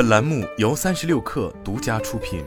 本栏目由三十六氪独家出品。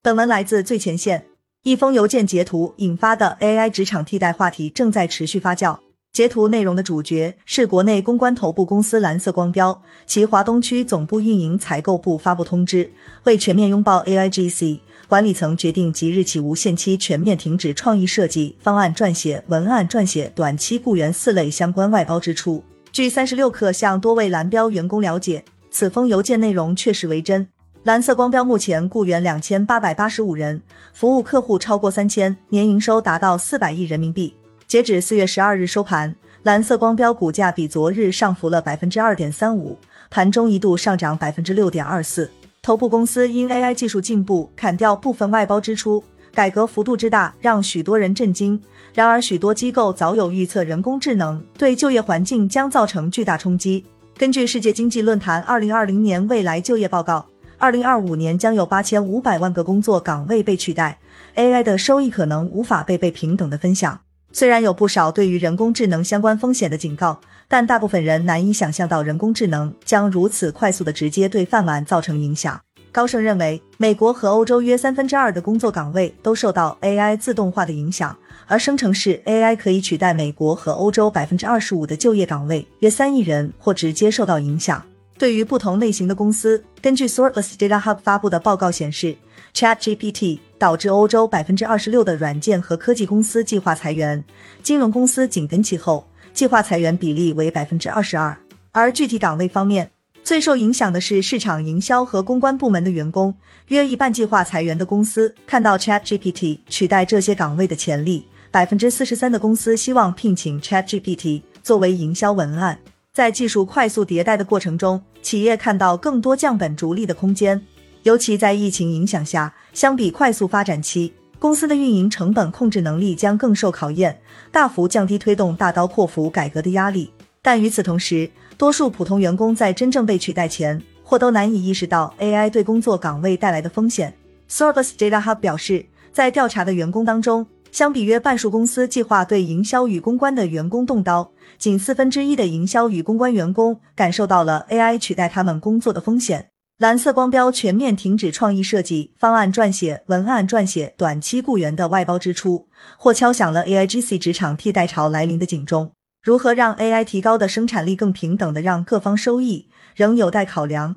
本文来自最前线。一封邮件截图引发的 AI 职场替代话题正在持续发酵。截图内容的主角是国内公关头部公司蓝色光标，其华东区总部运营采购部发布通知，为全面拥抱 AIGC，管理层决定即日起无限期全面停止创意设计、方案撰写、文案撰写、短期雇员四类相关外包支出。据三十六氪向多位蓝标员工了解，此封邮件内容确实为真。蓝色光标目前雇员两千八百八十五人，服务客户超过三千，年营收达到四百亿人民币。截止四月十二日收盘，蓝色光标股价比昨日上浮了百分之二点三五，盘中一度上涨百分之六点二四。头部公司因 AI 技术进步，砍掉部分外包支出，改革幅度之大，让许多人震惊。然而，许多机构早有预测，人工智能对就业环境将造成巨大冲击。根据世界经济论坛二零二零年未来就业报告。二零二五年将有八千五百万个工作岗位被取代，AI 的收益可能无法被被平等的分享。虽然有不少对于人工智能相关风险的警告，但大部分人难以想象到人工智能将如此快速的直接对饭碗造成影响。高盛认为，美国和欧洲约三分之二的工作岗位都受到 AI 自动化的影响，而生成式 AI 可以取代美国和欧洲百分之二十五的就业岗位，约三亿人或直接受到影响。对于不同类型的公司，根据 Sortless Data Hub 发布的报告显示，ChatGPT 导致欧洲百分之二十六的软件和科技公司计划裁员，金融公司紧跟其后，计划裁员比例为百分之二十二。而具体岗位方面，最受影响的是市场营销和公关部门的员工，约一半计划裁员的公司看到 ChatGPT 取代这些岗位的潜力，百分之四十三的公司希望聘请 ChatGPT 作为营销文案。在技术快速迭代的过程中，企业看到更多降本逐利的空间。尤其在疫情影响下，相比快速发展期，公司的运营成本控制能力将更受考验，大幅降低推动大刀阔斧改革的压力。但与此同时，多数普通员工在真正被取代前，或都难以意识到 AI 对工作岗位带来的风险。Sorbus Data Hub 表示，在调查的员工当中，相比约半数公司计划对营销与公关的员工动刀，仅四分之一的营销与公关员工感受到了 AI 取代他们工作的风险。蓝色光标全面停止创意设计、方案撰写、文案撰写、短期雇员的外包支出，或敲响了 AIGC 职场替代潮来临的警钟。如何让 AI 提高的生产力更平等的让各方收益，仍有待考量。